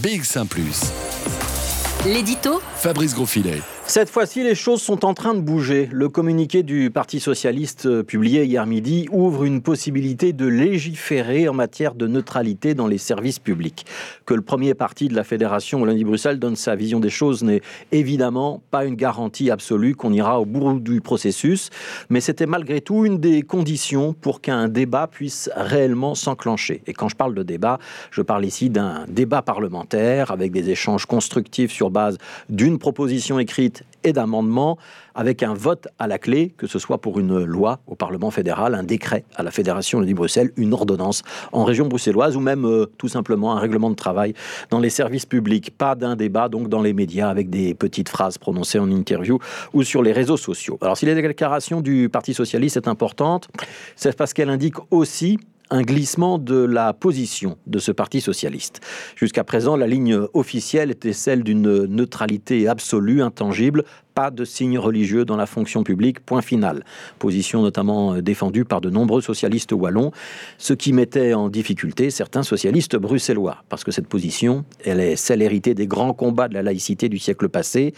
BX1 ⁇ L'édito Fabrice Grosfilet. Cette fois-ci, les choses sont en train de bouger. Le communiqué du Parti socialiste euh, publié hier midi ouvre une possibilité de légiférer en matière de neutralité dans les services publics. Que le premier parti de la Fédération Wallonie-Bruxelles donne sa vision des choses n'est évidemment pas une garantie absolue qu'on ira au bout du processus, mais c'était malgré tout une des conditions pour qu'un débat puisse réellement s'enclencher. Et quand je parle de débat, je parle ici d'un débat parlementaire avec des échanges constructifs sur base d'une proposition écrite et d'amendements avec un vote à la clé, que ce soit pour une loi au Parlement fédéral, un décret à la Fédération de Bruxelles, une ordonnance en région bruxelloise ou même euh, tout simplement un règlement de travail dans les services publics. Pas d'un débat donc dans les médias avec des petites phrases prononcées en interview ou sur les réseaux sociaux. Alors si la déclaration du Parti socialiste est importante, c'est parce qu'elle indique aussi un glissement de la position de ce parti socialiste. Jusqu'à présent, la ligne officielle était celle d'une neutralité absolue, intangible, pas de signes religieux dans la fonction publique, point final. Position notamment euh, défendue par de nombreux socialistes wallons, ce qui mettait en difficulté certains socialistes bruxellois, parce que cette position, elle est celle héritée des grands combats de la laïcité du siècle passé,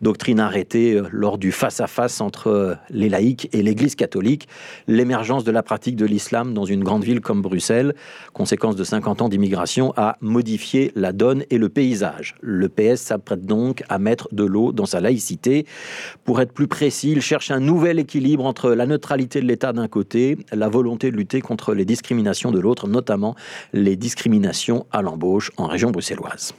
doctrine arrêtée euh, lors du face-à-face entre euh, les laïcs et l'Église catholique, l'émergence de la pratique de l'islam dans une grande ville comme Bruxelles, conséquence de 50 ans d'immigration, a modifié la donne et le paysage. Le PS s'apprête donc à mettre de l'eau dans sa laïcité pour être plus précis, il cherche un nouvel équilibre entre la neutralité de l'État d'un côté, la volonté de lutter contre les discriminations de l'autre, notamment les discriminations à l'embauche en région bruxelloise.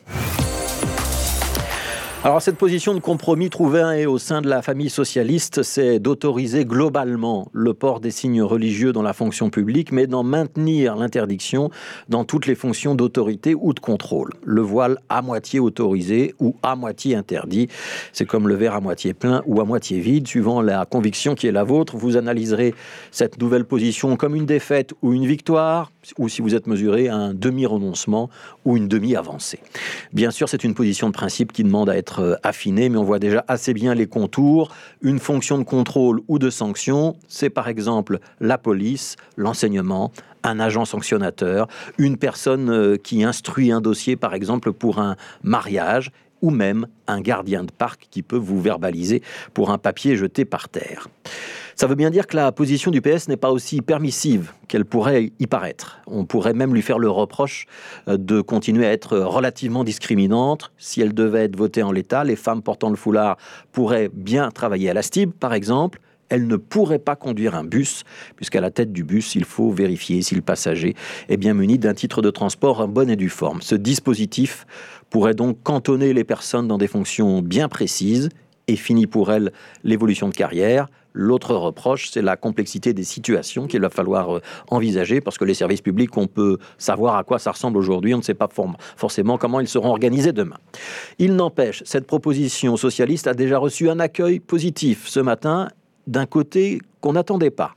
Alors cette position de compromis trouvée au sein de la famille socialiste, c'est d'autoriser globalement le port des signes religieux dans la fonction publique, mais d'en maintenir l'interdiction dans toutes les fonctions d'autorité ou de contrôle. Le voile à moitié autorisé ou à moitié interdit, c'est comme le verre à moitié plein ou à moitié vide, suivant la conviction qui est la vôtre. Vous analyserez cette nouvelle position comme une défaite ou une victoire, ou si vous êtes mesuré un demi-renoncement ou une demi-avancée. Bien sûr, c'est une position de principe qui demande à être euh, affiné, mais on voit déjà assez bien les contours. Une fonction de contrôle ou de sanction, c'est par exemple la police, l'enseignement, un agent sanctionnateur, une personne euh, qui instruit un dossier, par exemple, pour un mariage, ou même un gardien de parc qui peut vous verbaliser pour un papier jeté par terre. Ça veut bien dire que la position du PS n'est pas aussi permissive qu'elle pourrait y paraître. On pourrait même lui faire le reproche euh, de continuer à être relativement discriminante. Si elle devait être votée en l'état, les femmes portant le foulard pourraient bien travailler à la STIB, par exemple, elle ne pourrait pas conduire un bus, puisqu'à la tête du bus, il faut vérifier si le passager est bien muni d'un titre de transport en bonne et due forme. Ce dispositif pourrait donc cantonner les personnes dans des fonctions bien précises et finit pour elle l'évolution de carrière, L'autre reproche, c'est la complexité des situations qu'il va falloir euh, envisager, parce que les services publics, on peut savoir à quoi ça ressemble aujourd'hui, on ne sait pas forcément comment ils seront organisés demain. Il n'empêche, cette proposition socialiste a déjà reçu un accueil positif ce matin d'un côté qu'on n'attendait pas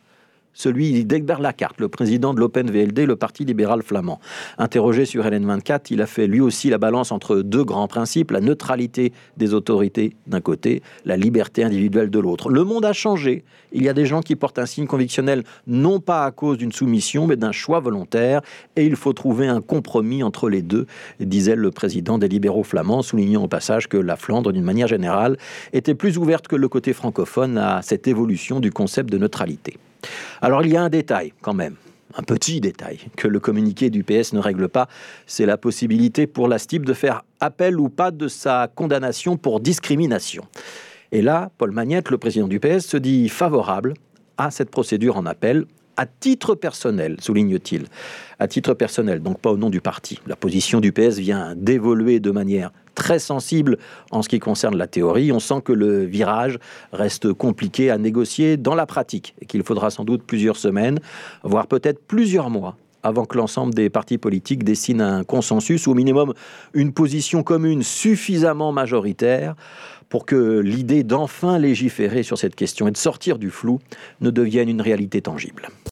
celui d'Egbert Lacarte, le président de l'Open VLD, le Parti libéral flamand. Interrogé sur LN24, il a fait lui aussi la balance entre deux grands principes, la neutralité des autorités d'un côté, la liberté individuelle de l'autre. Le monde a changé. Il y a des gens qui portent un signe convictionnel non pas à cause d'une soumission, mais d'un choix volontaire, et il faut trouver un compromis entre les deux, disait le président des libéraux flamands, soulignant au passage que la Flandre, d'une manière générale, était plus ouverte que le côté francophone à cette évolution du concept de neutralité. Alors il y a un détail quand même, un petit détail que le communiqué du PS ne règle pas, c'est la possibilité pour la STIB de faire appel ou pas de sa condamnation pour discrimination. Et là, Paul Magnette, le président du PS, se dit favorable à cette procédure en appel à titre personnel, souligne-t-il. À titre personnel, donc pas au nom du parti. La position du PS vient d'évoluer de manière très sensible en ce qui concerne la théorie. On sent que le virage reste compliqué à négocier dans la pratique et qu'il faudra sans doute plusieurs semaines, voire peut-être plusieurs mois avant que l'ensemble des partis politiques dessinent un consensus ou au minimum une position commune suffisamment majoritaire pour que l'idée d'enfin légiférer sur cette question et de sortir du flou ne devienne une réalité tangible.